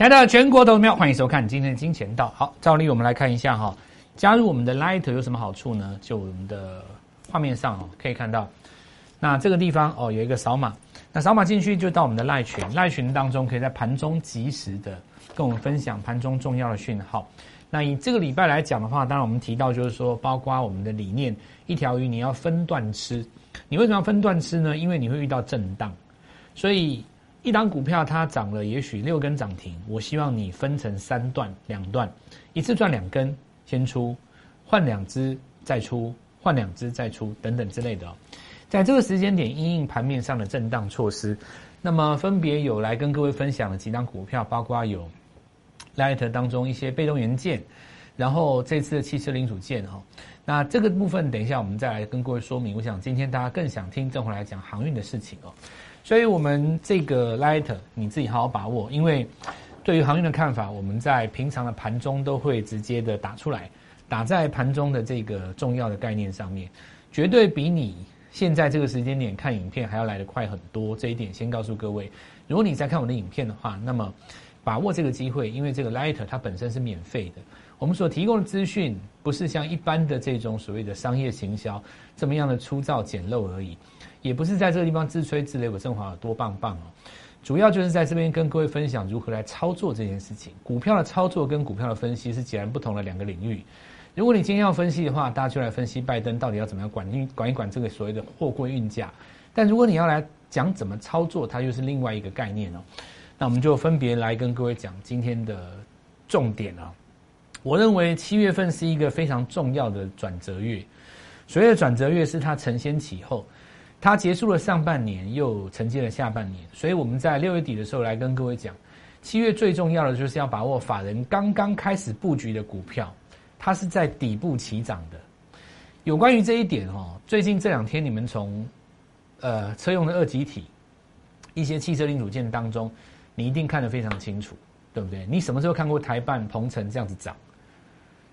亲爱的全国投资喵，欢迎收看今天的金钱道。好，照例我们来看一下哈，加入我们的 Light 有什么好处呢？就我们的画面上哦，可以看到，那这个地方哦有一个扫码，那扫码进去就到我们的赖群，赖群当中可以在盘中及时的跟我们分享盘中重要的讯号。那以这个礼拜来讲的话，当然我们提到就是说，包括我们的理念，一条鱼你要分段吃，你为什么要分段吃呢？因为你会遇到震荡，所以。一档股票它涨了，也许六根涨停，我希望你分成三段、两段，一次赚两根先出，换两只再出，换两只再出等等之类的。在这个时间点，因应盘面上的震荡措施，那么分别有来跟各位分享的几档股票，包括有 Light 当中一些被动元件，然后这次的汽车零组件哈。那这个部分等一下我们再来跟各位说明。我想今天大家更想听郑回来讲航运的事情哦。所以，我们这个 light 你自己好好把握，因为对于航运的看法，我们在平常的盘中都会直接的打出来，打在盘中的这个重要的概念上面，绝对比你现在这个时间点看影片还要来得快很多。这一点先告诉各位，如果你在看我的影片的话，那么把握这个机会，因为这个 light 它本身是免费的，我们所提供的资讯不是像一般的这种所谓的商业行销这么样的粗糙简陋而已。也不是在这个地方自吹自擂，我振华有多棒棒哦，主要就是在这边跟各位分享如何来操作这件事情。股票的操作跟股票的分析是截然不同的两个领域。如果你今天要分析的话，大家就来分析拜登到底要怎么样管运管一管这个所谓的货柜运价。但如果你要来讲怎么操作，它又是另外一个概念哦。那我们就分别来跟各位讲今天的重点啊。我认为七月份是一个非常重要的转折月，所谓的转折月是它承先启后。它结束了上半年，又承接了下半年，所以我们在六月底的时候来跟各位讲，七月最重要的就是要把握法人刚刚开始布局的股票，它是在底部起涨的。有关于这一点哦，最近这两天你们从呃车用的二级体、一些汽车零组件当中，你一定看得非常清楚，对不对？你什么时候看过台办、鹏程这样子涨？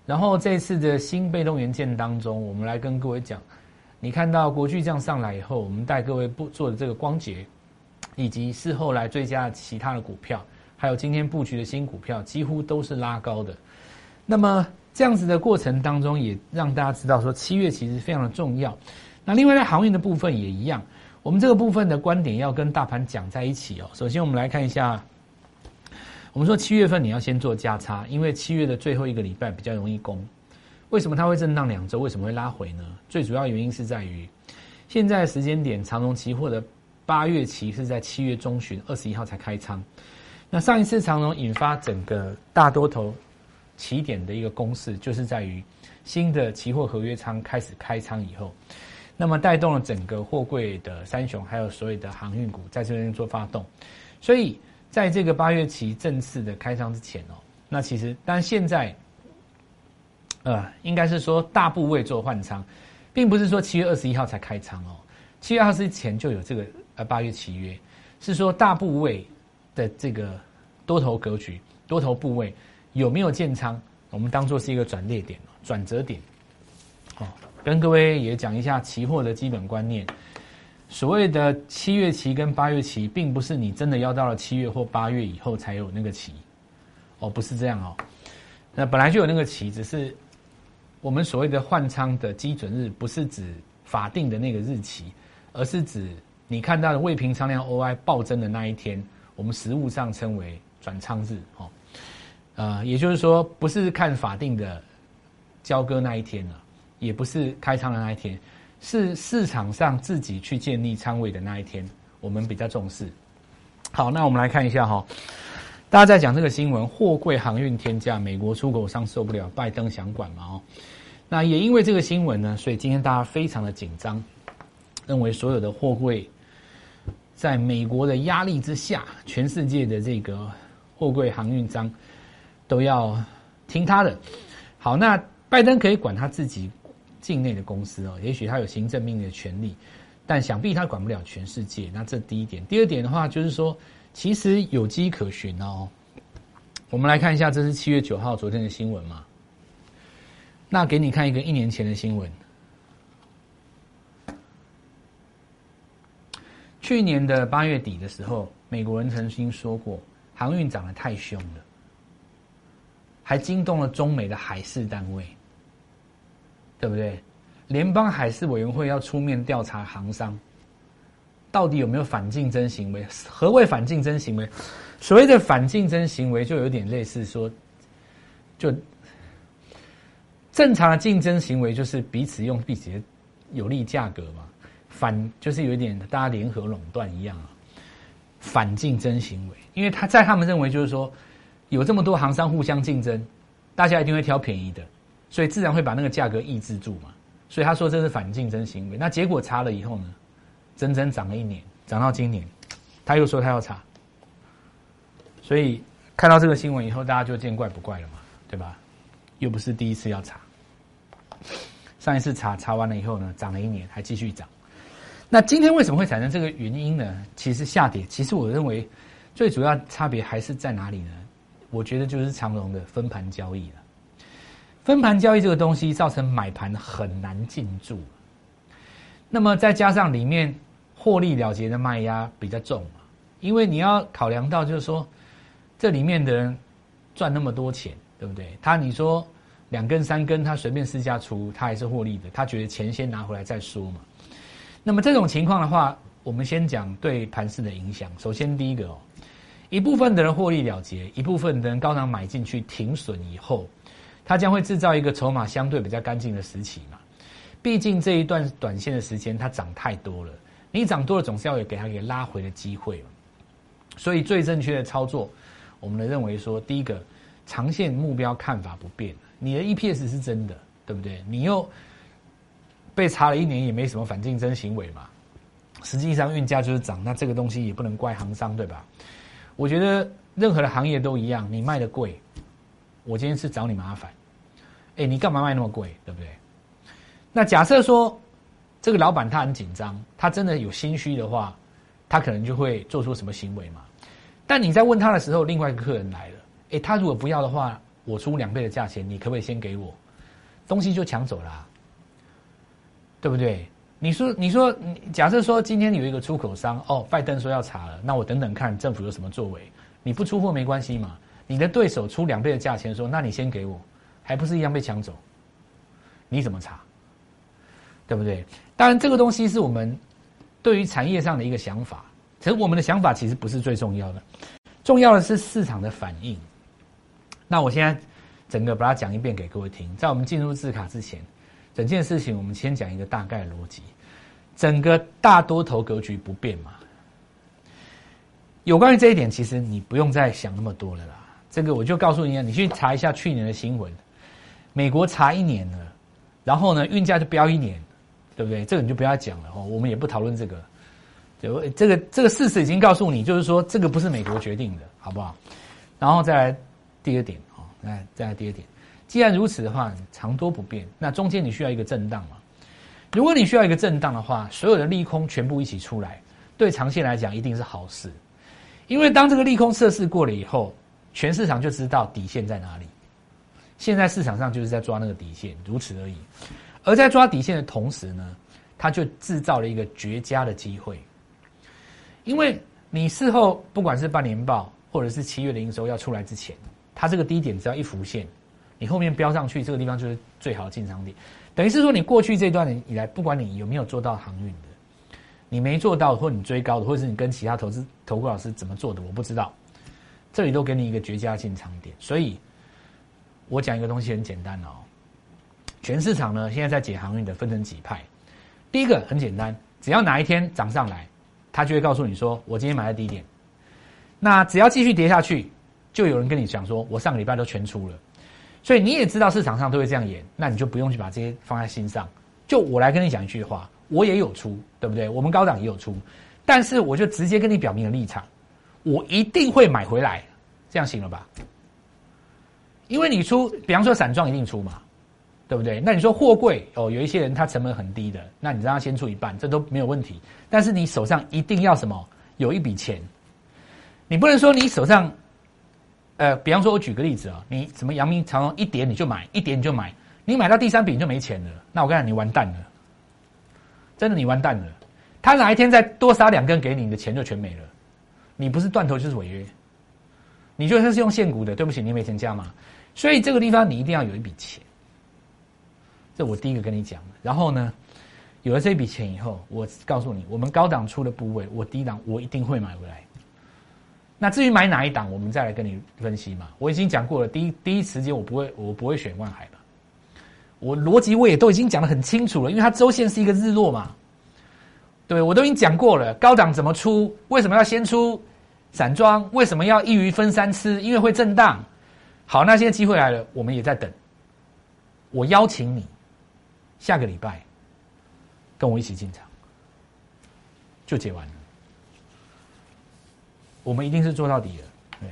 然后这次的新被动元件当中，我们来跟各位讲。你看到国巨这样上来以后，我们带各位布做的这个光洁，以及事后来追加其他的股票，还有今天布局的新股票，几乎都是拉高的。那么这样子的过程当中，也让大家知道说，七月其实非常的重要。那另外在航运的部分也一样，我们这个部分的观点要跟大盘讲在一起哦。首先我们来看一下，我们说七月份你要先做价差，因为七月的最后一个礼拜比较容易攻。为什么它会震荡两周？为什么会拉回呢？最主要原因是在于，现在时间点长隆期货的八月期是在七月中旬二十一号才开仓。那上一次长隆引发整个大多头起点的一个公式，就是在于新的期货合约仓开始开仓以后，那么带动了整个货柜的三雄，还有所有的航运股在这边做发动。所以在这个八月期正式的开仓之前哦，那其实但现在。呃，应该是说大部位做换仓，并不是说七月二十一号才开仓哦，七月二十一前就有这个呃八月契约，是说大部位的这个多头格局、多头部位有没有建仓，我们当做是一个转捩点、转折点。哦，跟各位也讲一下期货的基本观念，所谓的七月期跟八月期，并不是你真的要到了七月或八月以后才有那个期，哦，不是这样哦，那本来就有那个期，只是。我们所谓的换仓的基准日，不是指法定的那个日期，而是指你看到的未平仓量 OI 暴增的那一天，我们实物上称为转仓日，哦，呃，也就是说，不是看法定的交割那一天了，也不是开仓的那一天，是市场上自己去建立仓位的那一天，我们比较重视。好，那我们来看一下哈。大家在讲这个新闻，货柜航运天价，美国出口商受不了，拜登想管嘛？哦，那也因为这个新闻呢，所以今天大家非常的紧张，认为所有的货柜在美国的压力之下，全世界的这个货柜航运商都要听他的。好，那拜登可以管他自己境内的公司哦，也许他有行政命令的权利，但想必他管不了全世界。那这第一点，第二点的话就是说。其实有机可循哦。我们来看一下，这是七月九号昨天的新闻嘛？那给你看一个一年前的新闻。去年的八月底的时候，美国人曾经说过，航运涨得太凶了，还惊动了中美的海事单位，对不对？联邦海事委员会要出面调查航商，到底有没有反竞争行为？何谓反竞争行为？所谓的反竞争行为，就有点类似说，就正常的竞争行为就是彼此用彼此有利价格嘛，反就是有一点大家联合垄断一样啊。反竞争行为，因为他在他们认为就是说，有这么多行商互相竞争，大家一定会挑便宜的，所以自然会把那个价格抑制住嘛。所以他说这是反竞争行为。那结果查了以后呢，整整涨了一年，涨到今年，他又说他要查。所以看到这个新闻以后，大家就见怪不怪了嘛，对吧？又不是第一次要查，上一次查查完了以后呢，涨了一年，还继续涨。那今天为什么会产生这个原因呢？其实下跌，其实我认为最主要差别还是在哪里呢？我觉得就是长荣的分盘交易了。分盘交易这个东西造成买盘很难进驻，那么再加上里面获利了结的卖压比较重，因为你要考量到就是说这里面的人赚那么多钱，对不对？他你说两根三根，他随便私家出，他还是获利的，他觉得钱先拿回来再说嘛。那么这种情况的话，我们先讲对盘势的影响。首先，第一个哦，一部分的人获利了结，一部分的人高档买进去停损以后，它将会制造一个筹码相对比较干净的时期嘛。毕竟这一段短线的时间它涨太多了，你涨多了总是要有给它给拉回的机会嘛。所以最正确的操作，我们的认为说，第一个长线目标看法不变，你的 EPS 是真的，对不对？你又。被查了一年也没什么反竞争行为嘛，实际上运价就是涨，那这个东西也不能怪行商对吧？我觉得任何的行业都一样，你卖的贵，我今天是找你麻烦，哎，你干嘛卖那么贵，对不对？那假设说这个老板他很紧张，他真的有心虚的话，他可能就会做出什么行为嘛？但你在问他的时候，另外一个客人来了，哎，他如果不要的话，我出两倍的价钱，你可不可以先给我？东西就抢走了。对不对？你说，你说，假设说今天有一个出口商，哦，拜登说要查了，那我等等看政府有什么作为。你不出货没关系嘛？你的对手出两倍的价钱说，那你先给我，还不是一样被抢走？你怎么查？对不对？当然，这个东西是我们对于产业上的一个想法，其实我们的想法其实不是最重要的，重要的是市场的反应。那我现在整个把它讲一遍给各位听，在我们进入字卡之前。整件事情，我们先讲一个大概逻辑。整个大多头格局不变嘛？有关于这一点，其实你不用再想那么多了啦。这个我就告诉你啊，你去查一下去年的新闻，美国查一年了，然后呢，运价就飙一年，对不对？这个你就不要讲了哦，我们也不讨论这个。就这个这个事实已经告诉你，就是说这个不是美国决定的，好不好？然后再来第二点哦，来再来第二点。既然如此的话，长多不变，那中间你需要一个震荡嘛？如果你需要一个震荡的话，所有的利空全部一起出来，对长线来讲一定是好事。因为当这个利空测试过了以后，全市场就知道底线在哪里。现在市场上就是在抓那个底线，如此而已。而在抓底线的同时呢，它就制造了一个绝佳的机会。因为你事后不管是半年报或者是七月的营收要出来之前，它这个低点只要一浮现。你后面飙上去，这个地方就是最好的进场点。等于是说，你过去这段以来，不管你有没有做到航运的，你没做到，或你追高的，或者是你跟其他投资投顾老师怎么做的，我不知道。这里都给你一个绝佳进场点。所以，我讲一个东西很简单哦。全市场呢，现在在解航运的分成几派。第一个很简单，只要哪一天涨上来，他就会告诉你说，我今天买在低点。那只要继续跌下去，就有人跟你讲说，我上个礼拜都全出了。所以你也知道市场上都会这样演，那你就不用去把这些放在心上。就我来跟你讲一句话，我也有出，对不对？我们高档也有出，但是我就直接跟你表明了立场，我一定会买回来，这样行了吧？因为你出，比方说散装一定出嘛，对不对？那你说货柜哦，有一些人他成本很低的，那你让他先出一半，这都没有问题。但是你手上一定要什么？有一笔钱，你不能说你手上。呃，比方说，我举个例子啊，你什么阳明长隆一点你就买，一点你就买，你买到第三笔你就没钱了，那我跟你讲，你完蛋了，真的你完蛋了。他哪一天再多杀两根给你，你的钱就全没了，你不是断头就是违约，你就算是用现股的，对不起，你没钱加嘛。所以这个地方你一定要有一笔钱，这我第一个跟你讲。然后呢，有了这笔钱以后，我告诉你，我们高档出的部位，我低档我一定会买回来。那至于买哪一档，我们再来跟你分析嘛。我已经讲过了，第一第一时间我不会我不会选万海的。我逻辑我也都已经讲的很清楚了，因为它周线是一个日落嘛。对，我都已经讲过了，高档怎么出？为什么要先出散装？为什么要一鱼分三吃？因为会震荡。好，那现在机会来了，我们也在等。我邀请你下个礼拜跟我一起进场，就解完了。我们一定是做到底的，对，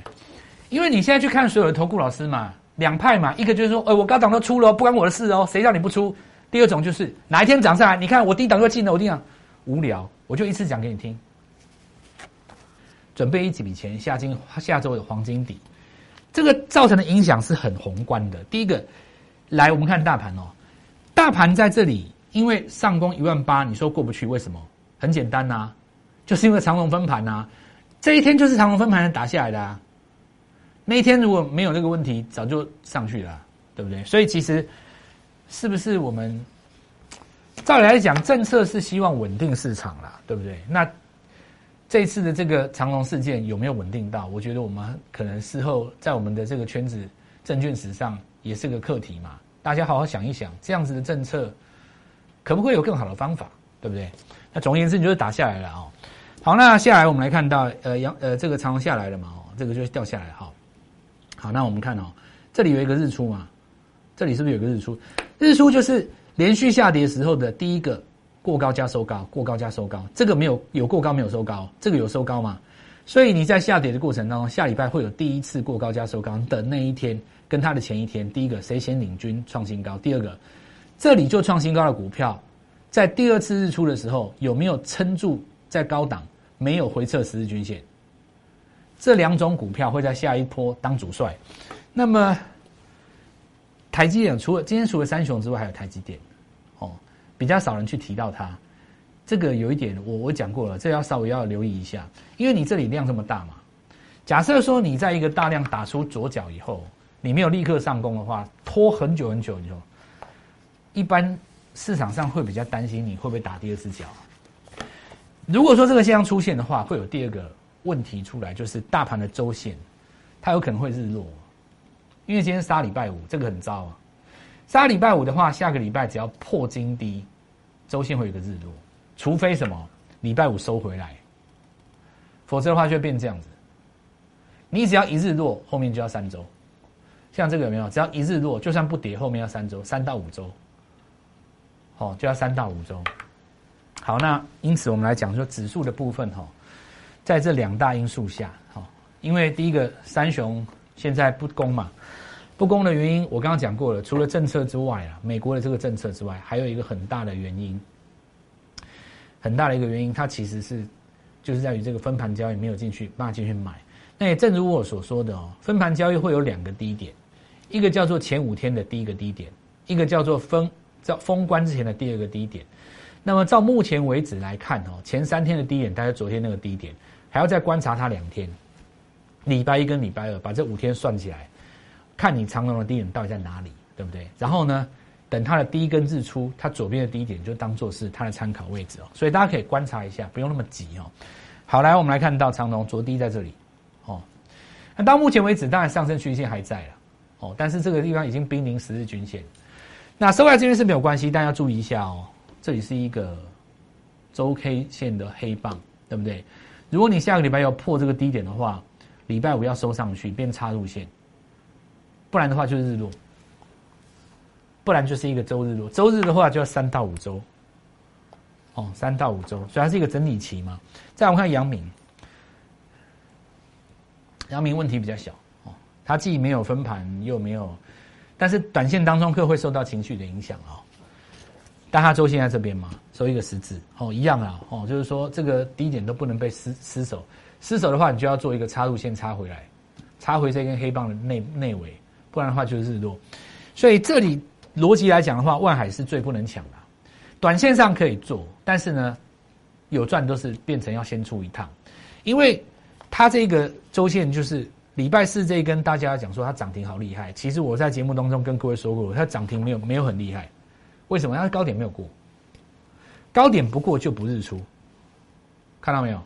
因为你现在去看所有的投顾老师嘛，两派嘛，一个就是说，哎，我高档都出了，不关我的事哦，谁叫你不出？第二种就是哪一天涨上来，你看我低档又进了，我低档无聊，我就一次讲给你听，准备一几笔钱下金下周的黄金底，这个造成的影响是很宏观的。第一个，来我们看大盘哦，大盘在这里，因为上攻一万八，你说过不去，为什么？很简单呐，就是因为长龙分盘呐。这一天就是长虹分盘打下来的啊！那一天如果没有那个问题，早就上去了，对不对？所以其实是不是我们照理来讲，政策是希望稳定市场啦，对不对？那这次的这个长龙事件有没有稳定到？我觉得我们可能事后在我们的这个圈子证券史上也是个课题嘛。大家好好想一想，这样子的政策可不可以有更好的方法，对不对？那总而言之，你就是打下来了啊。好，那下来我们来看到，呃，阳呃，这个长龙下来了嘛，哦，这个就掉下来，好，好，那我们看哦，这里有一个日出嘛，这里是不是有个日出？日出就是连续下跌时候的第一个过高加收高，过高加收高，这个没有有过高没有收高，这个有收高嘛？所以你在下跌的过程当中，下礼拜会有第一次过高加收高的那一天，跟它的前一天，第一个谁先领军创新高？第二个，这里就创新高的股票，在第二次日出的时候有没有撑住在高档？没有回撤十日均线，这两种股票会在下一波当主帅。那么，台积电除了今天除了三雄之外，还有台积电，比较少人去提到它。这个有一点，我我讲过了，这要稍微要留意一下，因为你这里量这么大嘛。假设说你在一个大量打出左脚以后，你没有立刻上攻的话，拖很久很久，你说，一般市场上会比较担心你会不会打第二次脚。如果说这个现象出现的话，会有第二个问题出来，就是大盘的周线，它有可能会日落，因为今天杀礼拜五，这个很糟啊。杀礼拜五的话，下个礼拜只要破金低，周线会有个日落，除非什么礼拜五收回来，否则的话就会变这样子。你只要一日落，后面就要三周。像这个有没有？只要一日落，就算不跌，后面要三周，三到五周，好，就要三到五周。好，那因此我们来讲说指数的部分哈，在这两大因素下，哈，因为第一个三雄现在不攻嘛，不公的原因我刚刚讲过了，除了政策之外啊，美国的这个政策之外，还有一个很大的原因，很大的一个原因，它其实是就是在于这个分盘交易没有进去，办法进去买。那也正如我所说的哦，分盘交易会有两个低点，一个叫做前五天的第一个低点，一个叫做封在封关之前的第二个低点。那么，照目前为止来看，哦，前三天的低点大概昨天那个低点，还要再观察它两天，礼拜一跟礼拜二，把这五天算起来，看你长龙的低点到底在哪里，对不对？然后呢，等它的第一根日出，它左边的低点就当做是它的参考位置哦。所以大家可以观察一下，不用那么急哦。好，来我们来看到长龙昨低在这里，哦，那到目前为止，当然上升趋势线还在了，哦，但是这个地方已经濒临十日均线，那收在这边是没有关系，但要注意一下哦。这里是一个周 K 线的黑棒，对不对？如果你下个礼拜要破这个低点的话，礼拜五要收上去变插入线，不然的话就是日落，不然就是一个周日落。周日的话就要三到五周，哦，三到五周，所以它是一个整理期嘛。再我们看阳明，阳明问题比较小。哦，它既没有分盘又没有，但是短线当中可会受到情绪的影响啊。但它周线在这边嘛，收一个十字，哦，一样啊，哦，就是说这个低点都不能被失失守，失守的话，你就要做一个插入线插回来，插回这根黑棒的内内围，不然的话就是日落。所以这里逻辑来讲的话，万海是最不能抢的，短线上可以做，但是呢，有赚都是变成要先出一趟，因为它这个周线就是礼拜四这一根，大家讲说它涨停好厉害。其实我在节目当中跟各位说过，它涨停没有没有很厉害。为什么？它高点没有过，高点不过就不日出。看到没有？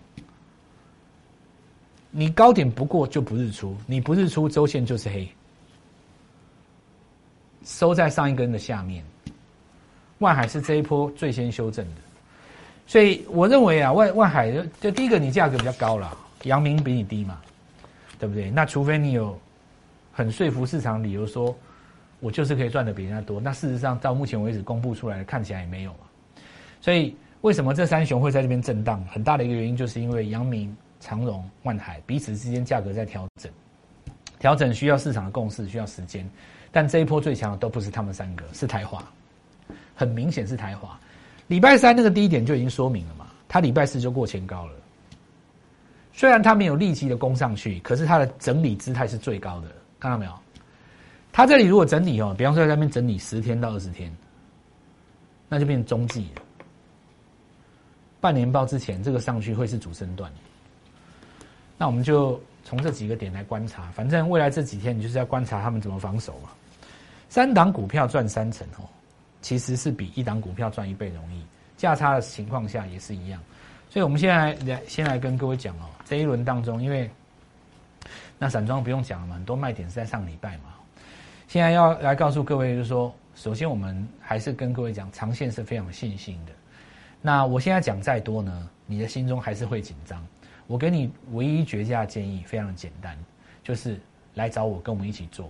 你高点不过就不日出，你不日出，周线就是黑，收在上一根的下面。万海是这一波最先修正的，所以我认为啊，万万海就就第一个，你价格比较高了，阳明比你低嘛。对不对？那除非你有很说服市场理由，说我就是可以赚的比人家多。那事实上到目前为止公布出来的看起来也没有嘛。所以为什么这三雄会在这边震荡？很大的一个原因就是因为阳明、长荣、万海彼此之间价格在调整，调整需要市场的共识，需要时间。但这一波最强的都不是他们三个，是台华，很明显是台华。礼拜三那个低点就已经说明了嘛，它礼拜四就过前高了。虽然它没有立即的攻上去，可是它的整理姿态是最高的，看到没有？它这里如果整理哦，比方说在那边整理十天到二十天，那就变成中继了。半年报之前这个上去会是主升段，那我们就从这几个点来观察。反正未来这几天你就是要观察他们怎么防守嘛。三档股票赚三成哦，其实是比一档股票赚一倍容易，价差的情况下也是一样。所以，我们现在来先来跟各位讲哦，这一轮当中，因为那散装不用讲了嘛，很多卖点是在上礼拜嘛。现在要来告诉各位，就是说，首先我们还是跟各位讲，长线是非常有信心的。那我现在讲再多呢，你的心中还是会紧张。我给你唯一绝佳的建议，非常的简单，就是来找我，跟我们一起做。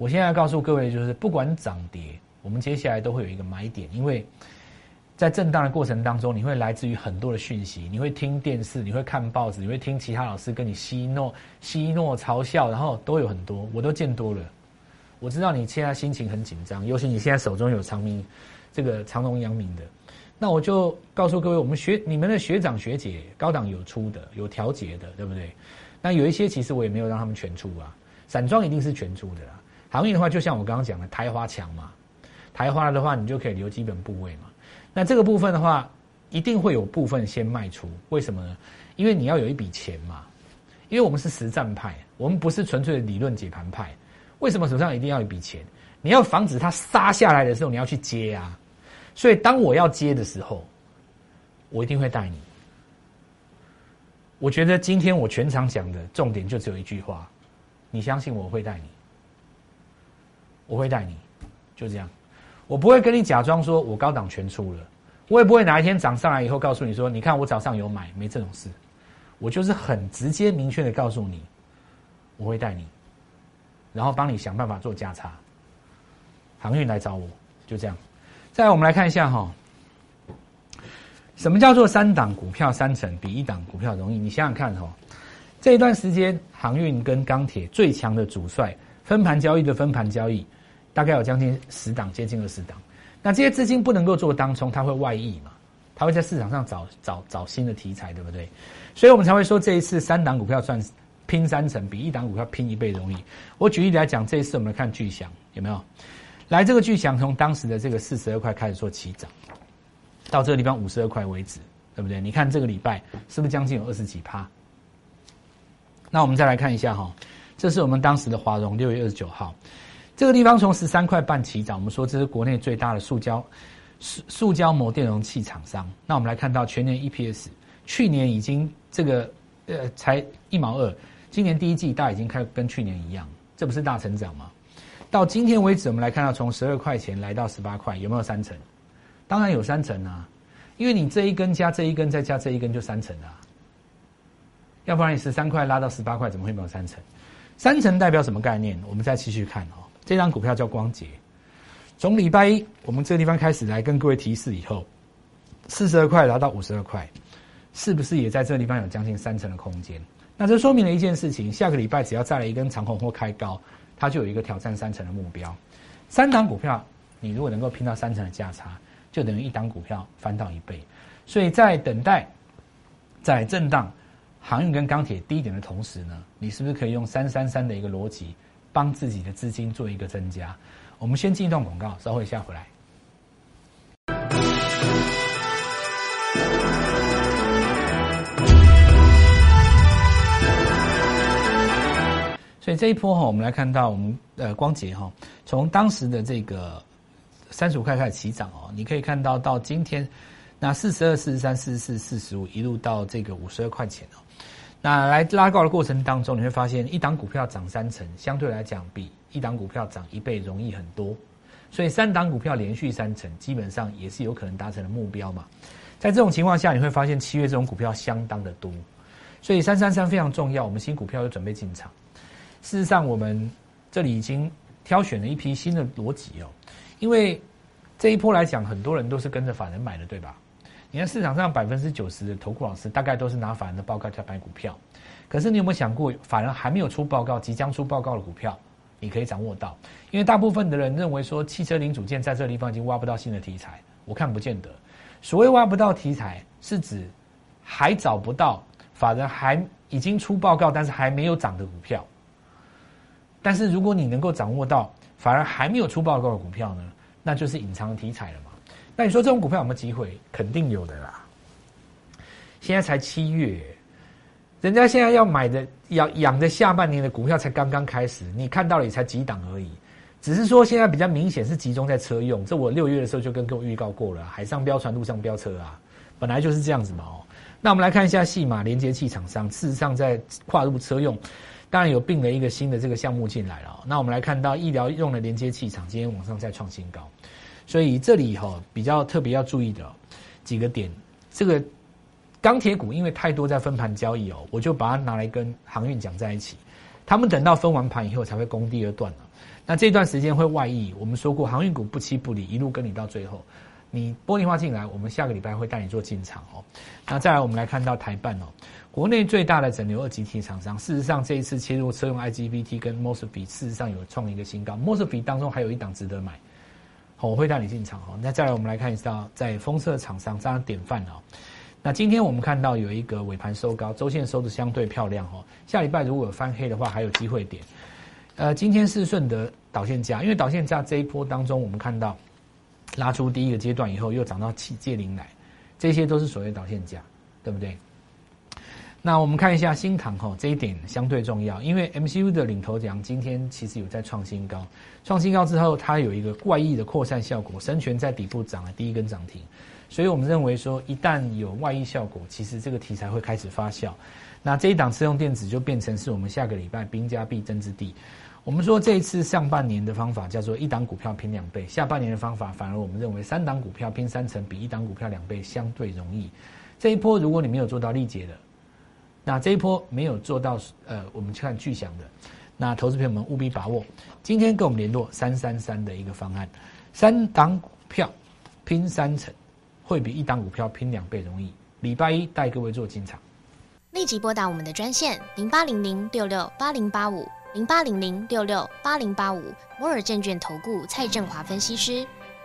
我现在告诉各位，就是不管涨跌，我们接下来都会有一个买点，因为。在震荡的过程当中，你会来自于很多的讯息，你会听电视，你会看报纸，你会听其他老师跟你奚诺、奚诺嘲笑，然后都有很多，我都见多了。我知道你现在心情很紧张，尤其你现在手中有长明，这个长隆阳明的，那我就告诉各位，我们学你们的学长学姐，高档有出的，有调节的，对不对？那有一些其实我也没有让他们全出啊，散装一定是全出的啦。航运的话，就像我刚刚讲的，台花强嘛，台花的话，你就可以留基本部位嘛。那这个部分的话，一定会有部分先卖出，为什么呢？因为你要有一笔钱嘛。因为我们是实战派，我们不是纯粹的理论解盘派。为什么手上一定要一笔钱？你要防止它杀下来的时候，你要去接啊。所以当我要接的时候，我一定会带你。我觉得今天我全场讲的重点就只有一句话：你相信我会带你，我会带你，就这样。我不会跟你假装说我高档全出了，我也不会哪一天涨上来以后告诉你说，你看我早上有买，没这种事。我就是很直接明确的告诉你，我会带你，然后帮你想办法做价差。航运来找我，就这样。再来，我们来看一下哈，什么叫做三档股票三成比一档股票容易？你想想看哈，这一段时间航运跟钢铁最强的主帅分盘交易的分盘交易。大概有将近十档，接近二十档。那这些资金不能够做当冲，它会外溢嘛？它会在市场上找找找新的题材，对不对？所以我们才会说这一次三档股票赚拼三成，比一档股票拼一倍容易。我举例来讲，这一次我们来看巨响有没有？来，这个巨响从当时的这个四十二块开始做起涨，到这个地方五十二块为止，对不对？你看这个礼拜是不是将近有二十几趴？那我们再来看一下哈，这是我们当时的华融六月二十九号。这个地方从十三块半起涨，我们说这是国内最大的塑胶塑塑胶膜电容器厂商。那我们来看到全年 EPS，去年已经这个呃才一毛二，今年第一季大已经开跟去年一样，这不是大成长吗？到今天为止，我们来看到从十二块钱来到十八块，有没有三成？当然有三成啊，因为你这一根加这一根再加这一根就三成啊，要不然你十三块拉到十八块，怎么会没有三成？三成代表什么概念？我们再继续看哦。这张股票叫光捷，从礼拜一我们这个地方开始来跟各位提示以后，四十二块拿到五十二块，是不是也在这个地方有将近三成的空间？那这说明了一件事情：下个礼拜只要再来一根长红或开高，它就有一个挑战三成的目标。三档股票，你如果能够拼到三成的价差，就等于一档股票翻到一倍。所以在等待在震荡航运跟钢铁低点的同时呢，你是不是可以用三三三的一个逻辑？帮自己的资金做一个增加。我们先进一段广告，稍后一下回来。所以这一波哈，我们来看到我们呃光捷哈，从当时的这个三十五块开始起涨哦，你可以看到到今天那四十二、四十三、四十四、四十五，一路到这个五十二块钱哦。那来拉高的过程当中，你会发现一档股票涨三成，相对来讲比一档股票涨一倍容易很多。所以三档股票连续三成，基本上也是有可能达成的目标嘛。在这种情况下，你会发现七月这种股票相当的多，所以三三三非常重要。我们新股票又准备进场。事实上，我们这里已经挑选了一批新的逻辑哦，因为这一波来讲，很多人都是跟着法人买的，对吧？你看市场上百分之九十的投顾老师，大概都是拿法人的报告在买股票。可是你有没有想过，法人还没有出报告，即将出报告的股票，你可以掌握到？因为大部分的人认为说，汽车零组件在这个地方已经挖不到新的题材，我看不见得。所谓挖不到题材，是指还找不到法人还已经出报告，但是还没有涨的股票。但是如果你能够掌握到法人还没有出报告的股票呢，那就是隐藏题材了嘛。那你说这种股票有没有机会？肯定有的啦。现在才七月，人家现在要买的、养养的下半年的股票才刚刚开始，你看到了也才几档而已。只是说现在比较明显是集中在车用，这我六月的时候就跟各位预告过了，海上飙船、路上飙车啊，本来就是这样子嘛哦。那我们来看一下细码连接器厂商，事实上在跨入车用，当然有并了一个新的这个项目进来了。那我们来看到医疗用的连接器厂，今天往上再创新高。所以这里哈比较特别要注意的几个点，这个钢铁股因为太多在分盘交易哦，我就把它拿来跟航运讲在一起。他们等到分完盘以后才会攻第二段了。那这段时间会外溢，我们说过航运股不期不离，一路跟你到最后。你玻璃化进来，我们下个礼拜会带你做进场哦。那再来我们来看到台办哦，国内最大的整流二极体厂商，事实上这一次切入车用 IGBT 跟 MOSFET，事实上有创一个新高。MOSFET 当中还有一档值得买。我会带你进场哈。那再来，我们来看一下在封测厂商这样典范哦。那今天我们看到有一个尾盘收高，周线收的相对漂亮哦。下礼拜如果有翻黑的话，还有机会点。呃，今天是顺德导线价，因为导线价这一波当中，我们看到拉出第一个阶段以后，又涨到七界零来，这些都是所谓导线价，对不对？那我们看一下新塘哈，这一点相对重要，因为 MCU 的领头羊今天其实有在创新高，创新高之后它有一个怪异的扩散效果，神权在底部涨了第一根涨停，所以我们认为说一旦有外溢效果，其实这个题材会开始发酵，那这一档车用电子就变成是我们下个礼拜兵家必争之地。我们说这一次上半年的方法叫做一档股票拼两倍，下半年的方法反而我们认为三档股票拼三成比一档股票两倍相对容易。这一波如果你没有做到力竭的。那这一波没有做到，呃，我们去看巨响的，那投资朋友们务必把握。今天跟我们联络三三三的一个方案，三档股票拼三成，会比一档股票拼两倍容易。礼拜一带各位做进场，立即拨打我们的专线零八零零六六八零八五零八零零六六八零八五摩尔证券投顾蔡振华分析师。